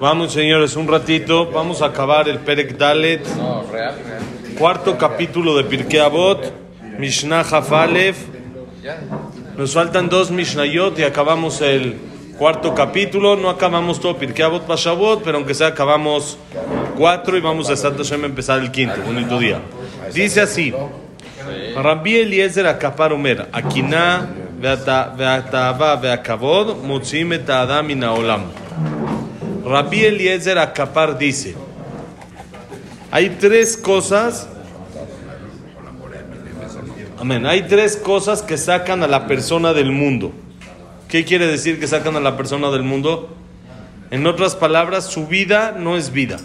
Vamos, señores, un ratito. Vamos a acabar el Perek Dalet. Cuarto capítulo de Pirkei Avot. Mishnah Hafalev. Nos faltan dos Mishnayot y acabamos el cuarto capítulo. No acabamos todo Pirkei Avot Pashavot, pero aunque sea acabamos cuatro y vamos a empezar el quinto. Bonito día. Dice así. Rabbi Eliezer Akapar Omer, Akina והתאווה והכבוד מוציאים את האדם מן העולם. Rabbi Eliezer Akapar dice, hay tres cosas, amén, hay tres cosas que sacan a la persona del mundo. ¿Qué quiere decir que sacan a la persona del mundo? En otras palabras, su vida no es vida.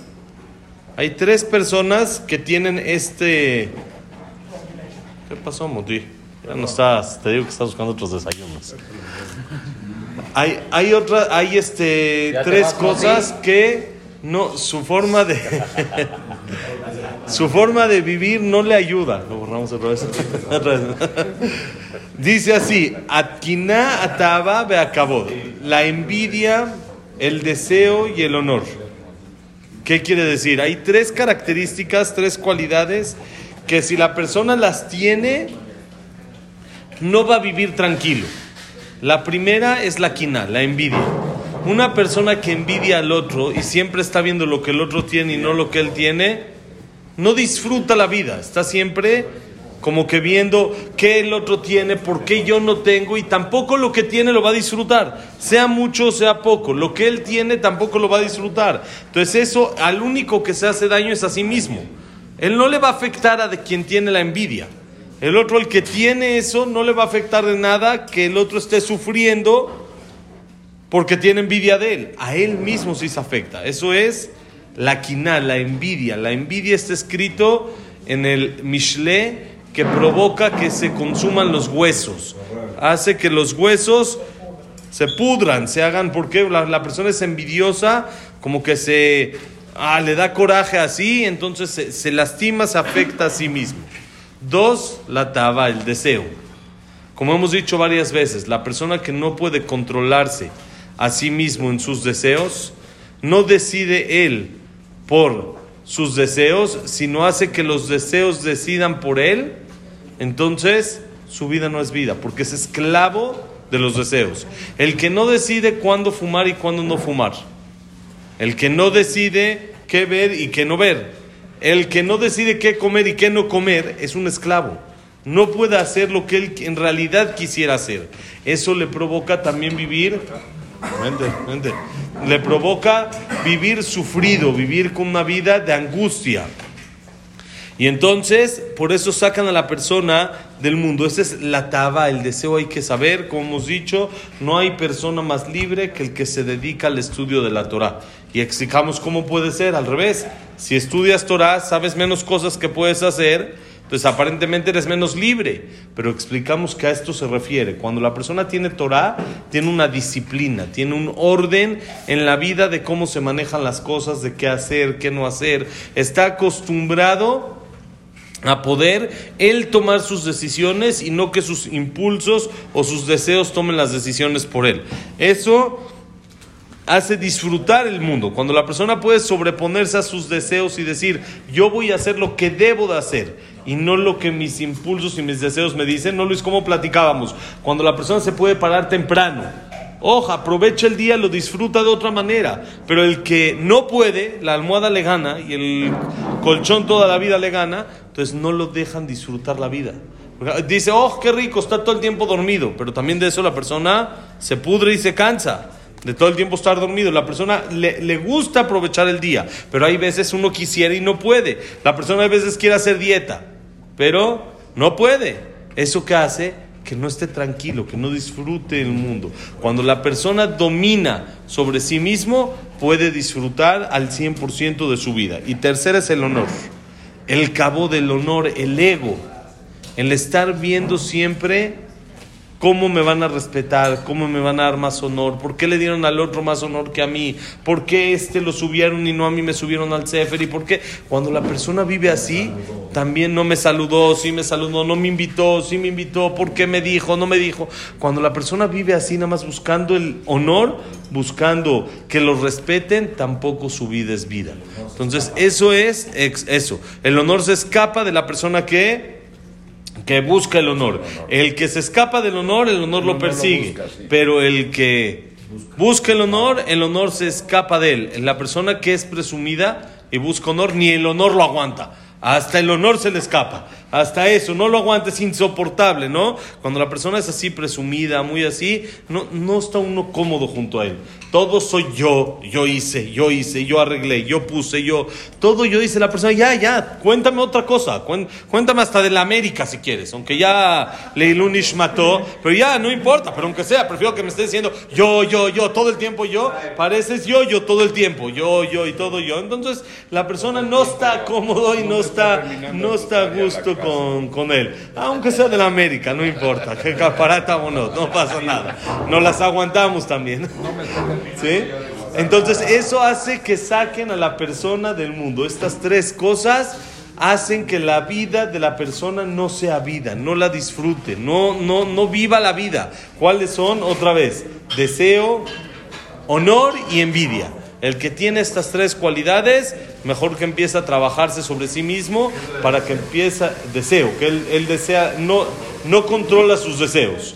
Hay tres personas que tienen este... ¿Qué pasó, Moti? Ya no estás, te digo que estás buscando otros desayunos. Hay, hay otra, hay este tres cosas que no, su forma de su forma de vivir no le ayuda. Lo borramos otra vez. Dice así: Atkiná ataba beakabod. La envidia, el deseo y el honor. ¿Qué quiere decir? Hay tres características, tres cualidades que si la persona las tiene, no va a vivir tranquilo. La primera es la quina, la envidia. Una persona que envidia al otro y siempre está viendo lo que el otro tiene y no lo que él tiene, no disfruta la vida. Está siempre como que viendo qué el otro tiene, por qué yo no tengo y tampoco lo que tiene lo va a disfrutar. Sea mucho o sea poco, lo que él tiene tampoco lo va a disfrutar. Entonces eso al único que se hace daño es a sí mismo. Él no le va a afectar a de quien tiene la envidia. El otro, el que tiene eso, no le va a afectar de nada que el otro esté sufriendo porque tiene envidia de él. A él mismo sí se afecta. Eso es la quina, la envidia. La envidia está escrito en el Mishle que provoca que se consuman los huesos. Hace que los huesos se pudran, se hagan, porque la, la persona es envidiosa, como que se ah, le da coraje así, entonces se, se lastima, se afecta a sí mismo. Dos, la taba, el deseo. Como hemos dicho varias veces, la persona que no puede controlarse a sí mismo en sus deseos, no decide él por sus deseos, sino hace que los deseos decidan por él, entonces su vida no es vida, porque es esclavo de los deseos. El que no decide cuándo fumar y cuándo no fumar. El que no decide qué ver y qué no ver el que no decide qué comer y qué no comer es un esclavo. No puede hacer lo que él en realidad quisiera hacer. Eso le provoca también vivir, le provoca vivir sufrido, vivir con una vida de angustia. Y entonces, por eso sacan a la persona del mundo. Esa es la taba, el deseo hay que saber. Como hemos dicho, no hay persona más libre que el que se dedica al estudio de la Torah. Y explicamos cómo puede ser, al revés. Si estudias Torah, sabes menos cosas que puedes hacer, entonces aparentemente eres menos libre. Pero explicamos que a esto se refiere. Cuando la persona tiene Torah, tiene una disciplina, tiene un orden en la vida de cómo se manejan las cosas, de qué hacer, qué no hacer. Está acostumbrado a poder él tomar sus decisiones y no que sus impulsos o sus deseos tomen las decisiones por él. Eso hace disfrutar el mundo. Cuando la persona puede sobreponerse a sus deseos y decir, yo voy a hacer lo que debo de hacer y no lo que mis impulsos y mis deseos me dicen, no lo es como platicábamos. Cuando la persona se puede parar temprano, ojo, aprovecha el día, lo disfruta de otra manera. Pero el que no puede, la almohada le gana y el colchón toda la vida le gana, entonces no lo dejan disfrutar la vida. Dice, oh, qué rico, está todo el tiempo dormido, pero también de eso la persona se pudre y se cansa de todo el tiempo estar dormido. La persona le, le, gusta aprovechar el día, pero hay veces uno quisiera y no puede. La persona a veces quiere hacer dieta, pero no puede. ¿Eso qué hace? Que no esté tranquilo, que no disfrute el mundo. Cuando la persona domina sobre sí mismo, puede disfrutar al 100% de su vida. Y tercera es el honor. El cabo del honor, el ego. El estar viendo siempre ¿Cómo me van a respetar? ¿Cómo me van a dar más honor? ¿Por qué le dieron al otro más honor que a mí? ¿Por qué este lo subieron y no a mí me subieron al Sefer? ¿Y por qué? Cuando la persona vive así, también no me saludó, sí me saludó, no me invitó, sí me invitó, ¿por qué me dijo? No me dijo. Cuando la persona vive así, nada más buscando el honor, buscando que lo respeten, tampoco su vida es vida. Entonces, eso es eso. El honor se escapa de la persona que que busca el honor. El que se escapa del honor, el honor lo persigue. Pero el que busca el honor, el honor se escapa de él. La persona que es presumida y busca honor, ni el honor lo aguanta. Hasta el honor se le escapa. Hasta eso, no lo aguante, es insoportable, ¿no? Cuando la persona es así presumida, muy así, no, no está uno cómodo junto a él. Todo soy yo, yo hice, yo hice, yo arreglé, yo puse, yo, todo yo hice. La persona, ya, ya, cuéntame otra cosa, cuéntame hasta de la América si quieres, aunque ya Leilunish mató, pero ya, no importa, pero aunque sea, prefiero que me estés diciendo yo, yo, yo, todo el tiempo yo, pareces yo, yo todo el tiempo, yo, yo y todo yo. Entonces, la persona no está cómodo y no está, no está a gusto con, con él, aunque sea de la América, no importa, que caparata o no, no pasa nada, no las aguantamos también. ¿Sí? Entonces eso hace que saquen a la persona del mundo. Estas tres cosas hacen que la vida de la persona no sea vida, no la disfrute, no, no, no viva la vida. ¿Cuáles son? Otra vez, deseo, honor y envidia. El que tiene estas tres cualidades, mejor que empiece a trabajarse sobre sí mismo para que empiece deseo, que él, desea, no, no controla sus deseos.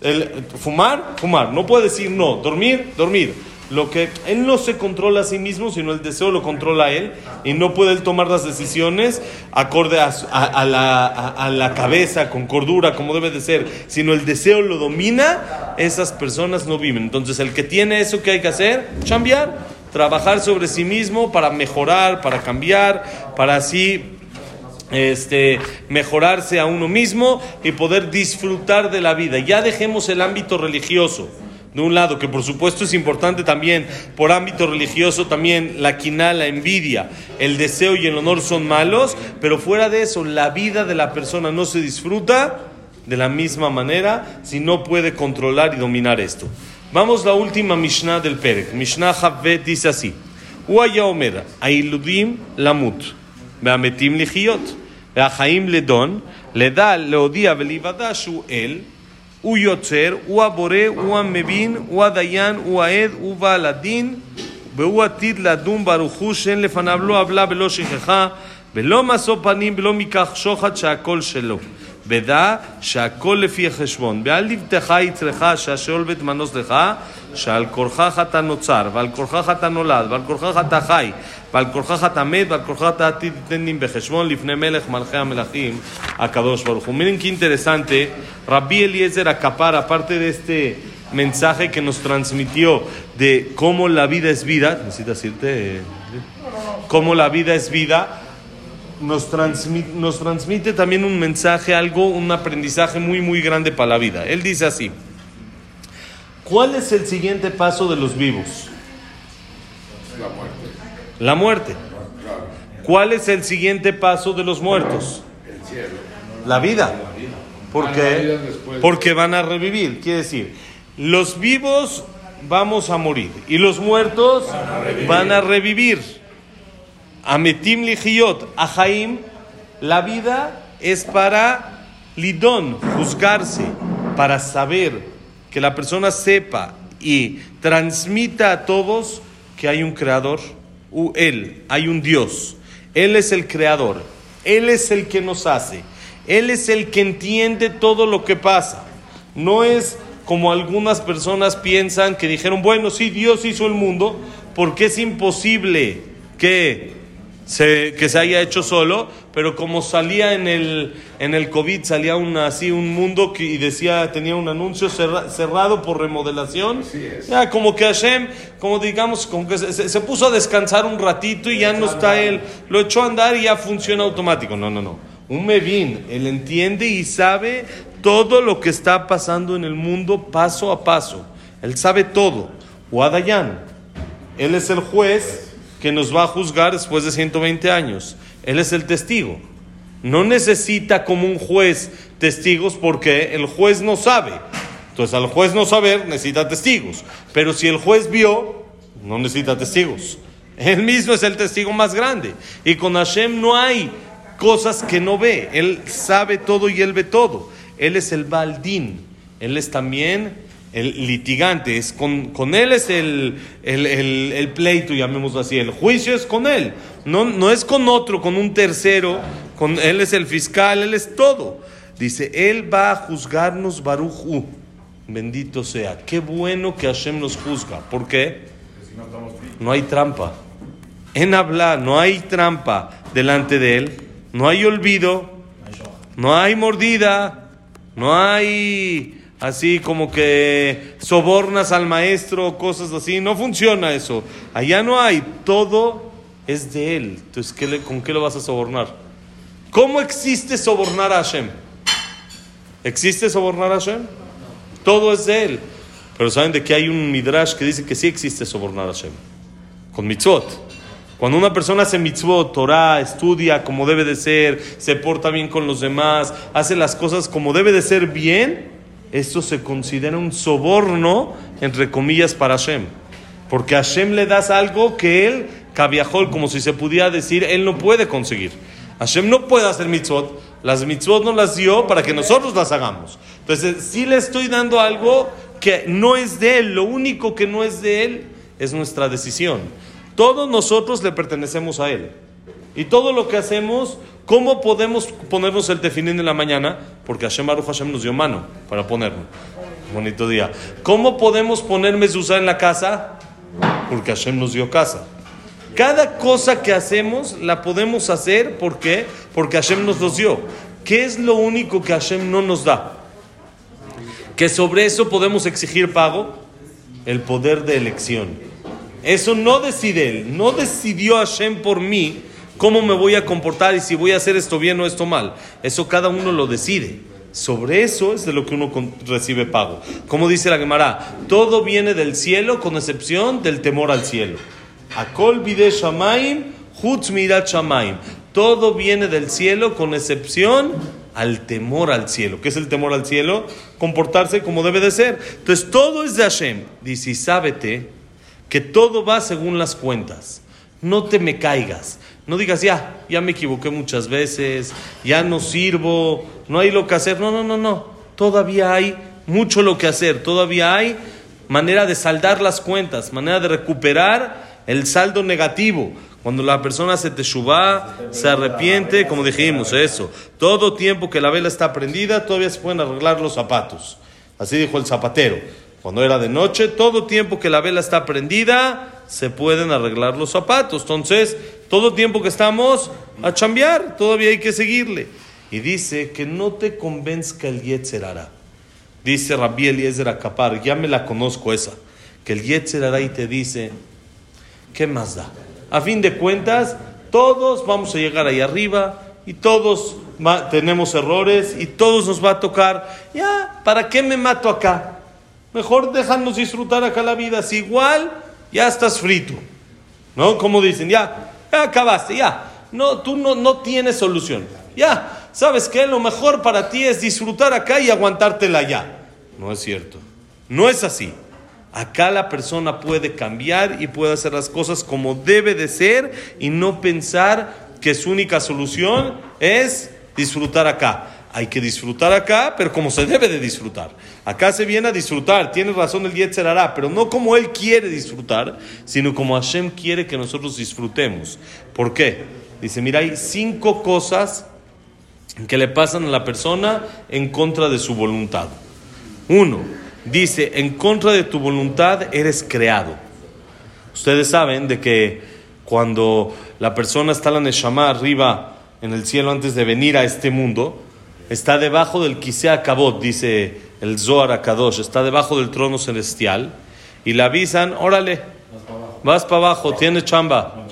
El, fumar, fumar. No puede decir no. Dormir, dormir. Lo que él no se controla a sí mismo, sino el deseo lo controla él y no puede él tomar las decisiones acorde a, la, a, la, cabeza, con cordura, como debe de ser, sino el deseo lo domina, esas personas no viven. Entonces el que tiene eso que hay que hacer, cambiar, trabajar sobre sí mismo para mejorar, para cambiar, para así este, mejorarse a uno mismo y poder disfrutar de la vida. Ya dejemos el ámbito religioso. De un lado, que por supuesto es importante también, por ámbito religioso también la quina, la envidia, el deseo y el honor son malos, pero fuera de eso, la vida de la persona no se disfruta de la misma manera si no puede controlar y dominar esto. Vamos a la última Mishnah del Perek. Mishnah Havvet dice así: Uaya Omer, Ailudim Lamut, Beametim אל, הוא יוצר, הוא הבורא, הוא המבין, הוא הדיין, הוא העד, הוא בעל הדין, והוא עתיד לדון ברוך הוא שאין לפניו לא עוולה ולא שכחה, ולא משוא פנים ולא מכך שוחד שהכל שלו. ודע שהכל לפי החשבון. ואל לבטך יצרך שהשאול בית מנוס לך, שעל כורכך אתה נוצר, ועל כורכך אתה נולד, ועל כורכך אתה חי, ועל כורכך אתה מת, ועל כורכך אתה עתיד תתנים בחשבון לפני מלך מלכי המלכים, הקדוש ברוך הוא. Miren qué interesante, Rabbi Eliezer Acapar, aparte de este mensaje que nos transmitió de cómo la vida es vida, necesitas irte, cómo la vida es vida, nos transmite, nos transmite también un mensaje, algo, un aprendizaje muy, muy grande para la vida. Él dice así, ¿cuál es el siguiente paso de los vivos? La muerte. La muerte. ¿Cuál es el siguiente paso de los muertos? El cielo. La vida. ¿Por la qué? vida después. Porque van a revivir. Quiere decir, los vivos vamos a morir y los muertos van a revivir. Ametim lihiot, ahaim, la vida es para lidón, juzgarse, para saber, que la persona sepa y transmita a todos que hay un creador, u él, hay un Dios. Él es el creador, él es el que nos hace, él es el que entiende todo lo que pasa. No es como algunas personas piensan que dijeron, bueno, sí, Dios hizo el mundo, porque es imposible que se, que se haya hecho solo, pero como salía en el, en el COVID, salía una, así un mundo que, y decía, tenía un anuncio cerra- cerrado por remodelación, ya como que Hashem, como digamos, como que se, se- puso a descansar un ratito y ya no está él, lo echó a andar y ya funciona automático. No, no, no. Un Mevin, él entiende y sabe todo lo que está pasando en el mundo paso a paso. Él sabe todo. Wadayan, él es el juez que nos va a juzgar después de 120 años. Él es el testigo. No necesita como un juez testigos porque el juez no sabe. Entonces al juez no saber necesita testigos. Pero si el juez vio, no necesita testigos. Él mismo es el testigo más grande. Y con Hashem no hay cosas que no ve. Él sabe todo y él ve todo. Él es el baldín. Él es también el litigante. Es con, con él es el, el, el, pleito, llamémoslo así. El juicio es con él. No, no es con otro, con un tercero. Con, él es el fiscal, él es todo. Dice, él va a juzgarnos Baruch Hu. Bendito sea. Qué bueno que Hashem nos juzga. ¿Por qué? No hay trampa. En hablar, no hay trampa delante de él. No hay olvido. No hay mordida. No hay así como que sobornas al maestro, cosas así. No funciona eso. Allá no hay. Todo es de él. Entonces, ¿qué le- ¿con qué lo vas a sobornar? ¿Cómo existe sobornar a Hashem? ¿Existe sobornar a Hashem? Todo es de él. Pero saben de que hay un midrash que dice que sí existe sobornar a Hashem. Con mitzvot. Cuando una persona hace mitzvot, Torah, estudia como debe de ser, se porta bien con los demás, hace las cosas como debe de ser bien, esto se considera un soborno, entre comillas, para Hashem. Porque a Hashem le das algo que él, cabiajol, como si se pudiera decir, él no puede conseguir. Hashem no puede hacer mitzvot, las mitzvot no las dio para que nosotros las hagamos. Entonces, sí le estoy dando algo que no es de él, lo único que no es de él es nuestra decisión. Todos nosotros le pertenecemos a él. Y todo lo que hacemos, ¿cómo podemos ponernos el tefilín en la mañana? Porque Hashem Baruch Hashem nos dio mano para ponerlo. Bonito día. ¿Cómo podemos poner mezuzá en la casa? Porque Hashem nos dio casa. Cada cosa que hacemos la podemos hacer ¿por qué? Porque Hashem nos los dio. ¿Qué es lo único que Hashem no nos da? Que sobre eso podemos exigir pago, el poder de elección. Eso no decide él, no decidió Hashem por mí cómo me voy a comportar y si voy a hacer esto bien o esto mal. Eso cada uno lo decide. Sobre eso es de lo que uno recibe pago. Como dice la Gemara, todo viene del cielo con excepción del temor al cielo. Akol bide shamaim, chutz mirat shamaim. Todo viene del cielo con excepción al temor al cielo. ¿Qué es el temor al cielo? Comportarse como debe de ser. Entonces todo es de Hashem. Dice, y sábete que todo va según las cuentas. No te me caigas. No digas, ya, ya me equivoqué muchas veces, ya no sirvo, no hay lo que hacer. No, no, no, no. Todavía hay mucho lo que hacer. Todavía hay manera de saldar las cuentas, manera de recuperar el saldo negativo. Cuando la persona se teshuva, se arrepiente, como dijimos, eso. Todo tiempo que la vela está prendida, todavía se pueden arreglar los zapatos. Así dijo el zapatero. Cuando era de noche, todo tiempo que la vela está prendida, se pueden arreglar los zapatos. Entonces, todo tiempo que estamos a chambear, todavía hay que seguirle. Y dice que no te convenzca el Yetzer hará. Dice Rabbi Eliezer Akapar, ya me la conozco esa, que el Yetzer hará y te dice, ¿qué más da? A fin de cuentas, todos vamos a llegar ahí arriba y todos tenemos errores y todos nos va a tocar. Ya, ¿para qué me mato acá? Mejor déjanos disfrutar acá la vida. Si igual ya estás frito. ¿No? Como dicen, ya, ya acabaste, ya. No, tú no, no tienes solución. Ya, ¿sabes qué? Lo mejor para ti es disfrutar acá y aguantártela ya. No es cierto. No es así. Acá la persona puede cambiar y puede hacer las cosas como debe de ser y no pensar que su única solución es disfrutar acá. Hay que disfrutar acá, pero como se debe de disfrutar. Acá se viene a disfrutar, tiene razón el Yetzer hará, pero no como él quiere disfrutar, sino como Hashem quiere que nosotros disfrutemos. ¿Por qué? Dice, mira, hay cinco cosas que le pasan a la persona en contra de su voluntad. Uno, dice, en contra de tu voluntad eres creado. Ustedes saben de que cuando la persona está la Neshama arriba en el cielo antes de venir a este mundo, está debajo del Kisea Kabot, dice el Zohar Akadosh, está debajo del trono celestial y le avisan, órale, vas para abajo, tienes chamba.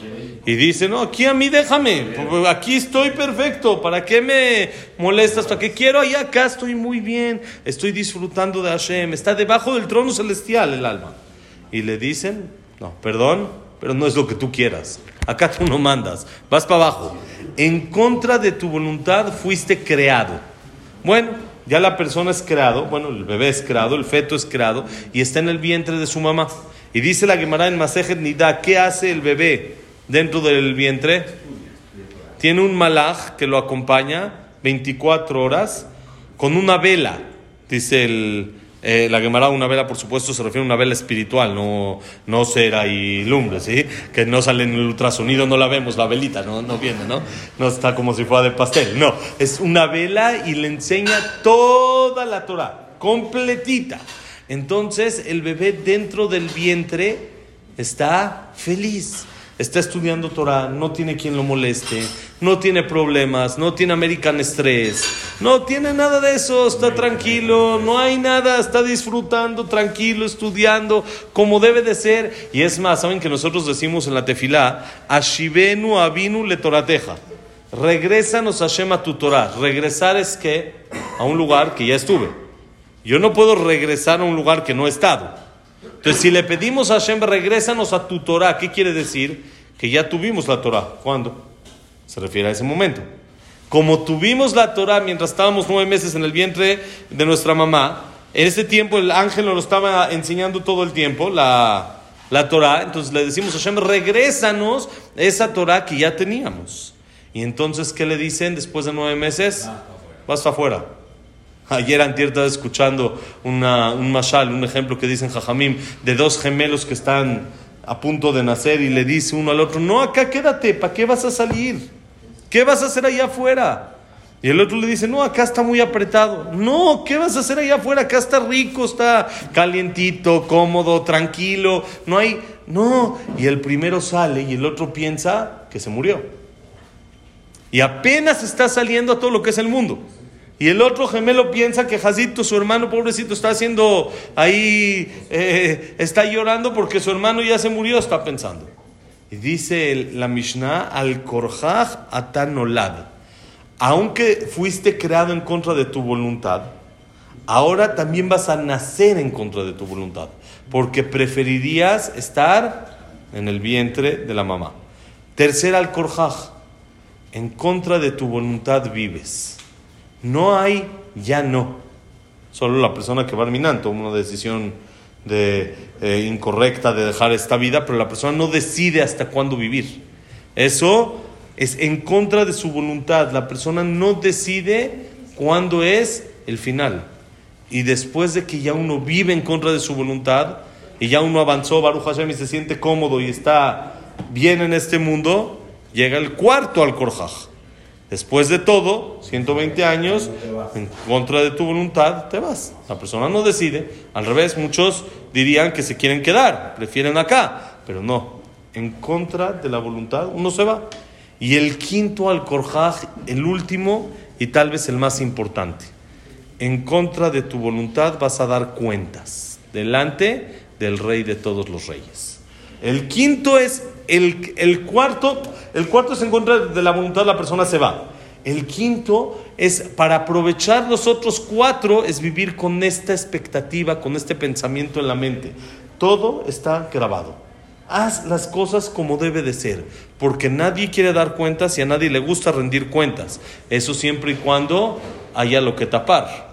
Y dice, no, aquí a mí déjame, aquí estoy perfecto, ¿para qué me molestas? ¿Para qué quiero? Allá acá estoy muy bien, estoy disfrutando de Hashem, está debajo del trono celestial el alma. Y le dicen, no, perdón, pero no es lo que tú quieras, acá tú no mandas, vas para abajo. En contra de tu voluntad fuiste creado. Bueno, ya la persona es creado, bueno, el bebé es creado, el feto es creado y está en el vientre de su mamá. Y dice la Gemara en Masejet Nida, ¿qué hace el bebé dentro del vientre? Tiene un malaj que lo acompaña 24 horas con una vela, dice el, eh, la Gemara, una vela, por supuesto, se refiere a una vela espiritual, no, no cera y lumbre, ¿sí? Que no sale en el ultrasonido, no la vemos, la velita, no, no viene, ¿no? No está como si fuera de pastel, no. Es una vela y le enseña toda la Torah, completita. Entonces, el bebé dentro del vientre está feliz está estudiando Torah, no tiene quien lo moleste, no tiene problemas, no tiene American Stress, no tiene nada de eso, está tranquilo, no hay nada, está disfrutando, tranquilo, estudiando como debe de ser. Y es más, saben que nosotros decimos en la tefilá, Ashivenu Avinu le Torateja. Regrésanos a Shema tu Torah. Regresar es que a un lugar que ya estuve. Yo no puedo regresar a un lugar que no he estado. Entonces, si le pedimos a Hashem, regrésanos a tu Torah, ¿qué quiere decir? Que ya tuvimos la Torah. ¿Cuándo? Se refiere a ese momento. Como tuvimos la Torah mientras estábamos nueve meses en el vientre de nuestra mamá, en ese tiempo el ángel nos lo estaba enseñando todo el tiempo, la, la Torah. Entonces le decimos a Hashem, regrésanos esa Torah que ya teníamos. Y entonces, ¿qué le dicen después de nueve meses? Vas afuera. Ayer antier estaba escuchando un mashal, un ejemplo que dicen Jajamim, de dos gemelos que están a punto de nacer y le dice uno al otro, no, acá quédate, ¿para qué vas a salir? ¿Qué vas a hacer allá afuera? Y el otro le dice, no, acá está muy apretado. No, ¿qué vas a hacer allá afuera? Acá está rico, está calientito, cómodo, tranquilo. No hay, no. Y el primero sale y el otro piensa que se murió. Y apenas está saliendo a todo lo que es el mundo. Y el otro gemelo piensa que Jacito, su hermano pobrecito, está haciendo ahí, eh, está llorando porque su hermano ya se murió, está pensando. Y dice la Mishnah, al korjaj atanolad. Aunque fuiste creado en contra de tu voluntad, ahora también vas a nacer en contra de tu voluntad, porque preferirías estar en el vientre de la mamá. Tercer al korjaj, en contra de tu voluntad vives. No hay ya no. Solo la persona que va al toma una decisión de, eh, incorrecta de dejar esta vida, pero la persona no decide hasta cuándo vivir. Eso es en contra de su voluntad. La persona no decide cuándo es el final. Y después de que ya uno vive en contra de su voluntad y ya uno avanzó, Baruch Hashem, y se siente cómodo y está bien en este mundo, llega el cuarto al Korjaj. Después de todo, 120 años, en contra de tu voluntad, te vas. La persona no decide. Al revés, muchos dirían que se quieren quedar, prefieren acá. Pero no, en contra de la voluntad, uno se va. Y el quinto al Korjaj, el último y tal vez el más importante. En contra de tu voluntad vas a dar cuentas delante del rey de todos los reyes. El quinto es el, cuarto, el cuarto es en contra de la voluntad, la persona se va. El quinto es para aprovechar los otros cuatro, es vivir con esta expectativa, con este pensamiento en la mente. Todo está grabado. Haz las cosas como debe de ser, porque nadie quiere dar cuentas y a nadie le gusta rendir cuentas. Eso siempre y cuando haya lo que tapar.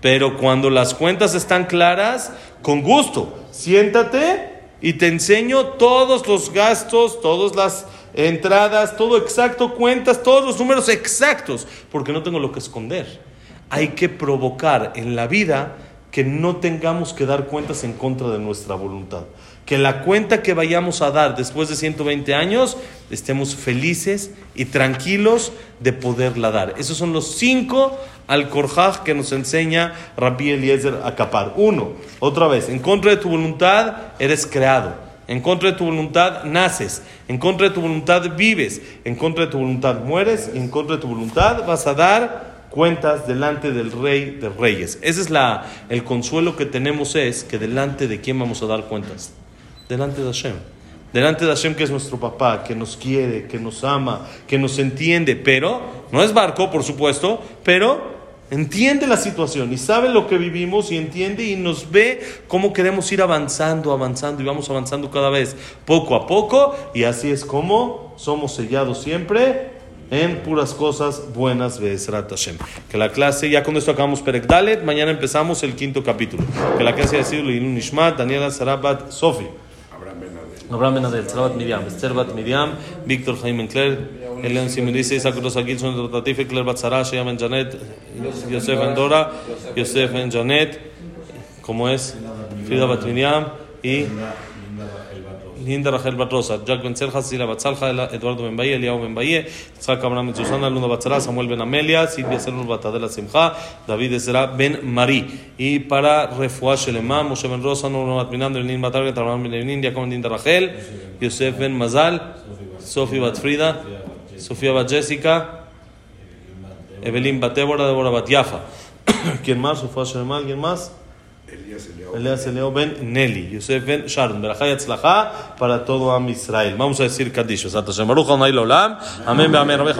Pero cuando las cuentas están claras, con gusto, siéntate y te enseño todos los gastos, todas las entradas, todo exacto, cuentas, todos los números exactos, porque no tengo lo que esconder. Hay que provocar en la vida que no tengamos que dar cuentas en contra de nuestra voluntad. Que la cuenta que vayamos a dar después de 120 años estemos felices y tranquilos de poderla dar. Esos son los cinco al Korjaj que nos enseña Rabbi Eliezer a capar. Uno, otra vez, en contra de tu voluntad eres creado. En contra de tu voluntad naces, en contra de tu voluntad vives, en contra de tu voluntad mueres en contra de tu voluntad vas a dar cuentas delante del rey de reyes. Ese es la, el consuelo que tenemos es que delante de quién vamos a dar cuentas. Delante de Hashem. Delante de Hashem que es nuestro papá, que nos quiere, que nos ama, que nos entiende, pero no es barco, por supuesto, pero entiende la situación y sabe lo que vivimos y entiende y nos ve cómo queremos ir avanzando, avanzando y vamos avanzando cada vez poco a poco y así es como somos sellados siempre en puras cosas buenas, Be'ezrat Hashem. Que la clase, ya con esto acabamos Perek Dalet, mañana empezamos el quinto capítulo. Que la clase haya sido Leilun Nishmat, Daniela Sarabat, Sofi. Abraham Benadel. Sarabat Miriam, Esther Bat Miriam, Víctor Jaime Encler, Elian Simonice, Isaac Rosa Gilson, Rotatif, Claire Bat Sarah, Sheyam Ben Janet, Yosef Ben Dora, Yosef Ben Janet, ¿cómo es? Frida Bat Miriam y Linda Rachel Bat Rosa, Jack Ben Selja, Sila Bat Salja, Eduardo Ben Bahía, Eliao Ben Bahía, Isaac Abraham Susana, Luna Bat Sarah, Samuel Ben Amelia, Silvia Serur Batadela Simcha, David Ezra Ben Mari. Y para Refuah Shelema, Moshe Ben Rosa, Nuno Bat Minan, Lenin Bat Arget, Abraham Ben Lenin, Jacob Linda Rachel, Yosef Ben Mazal, Sofía Bat Frida, Sofía Bat Jessica, Evelyn Bat Débora, Débora Bat Yafa. ¿Quién más? Refuah Shelema, ¿alguien más? Elías Eliao. Ben Nelly, Yosef Ben Sharon, Berajá y Atzlajá para todo Am Israel. Vamos a decir Kaddish. Leolam. Amén, amén.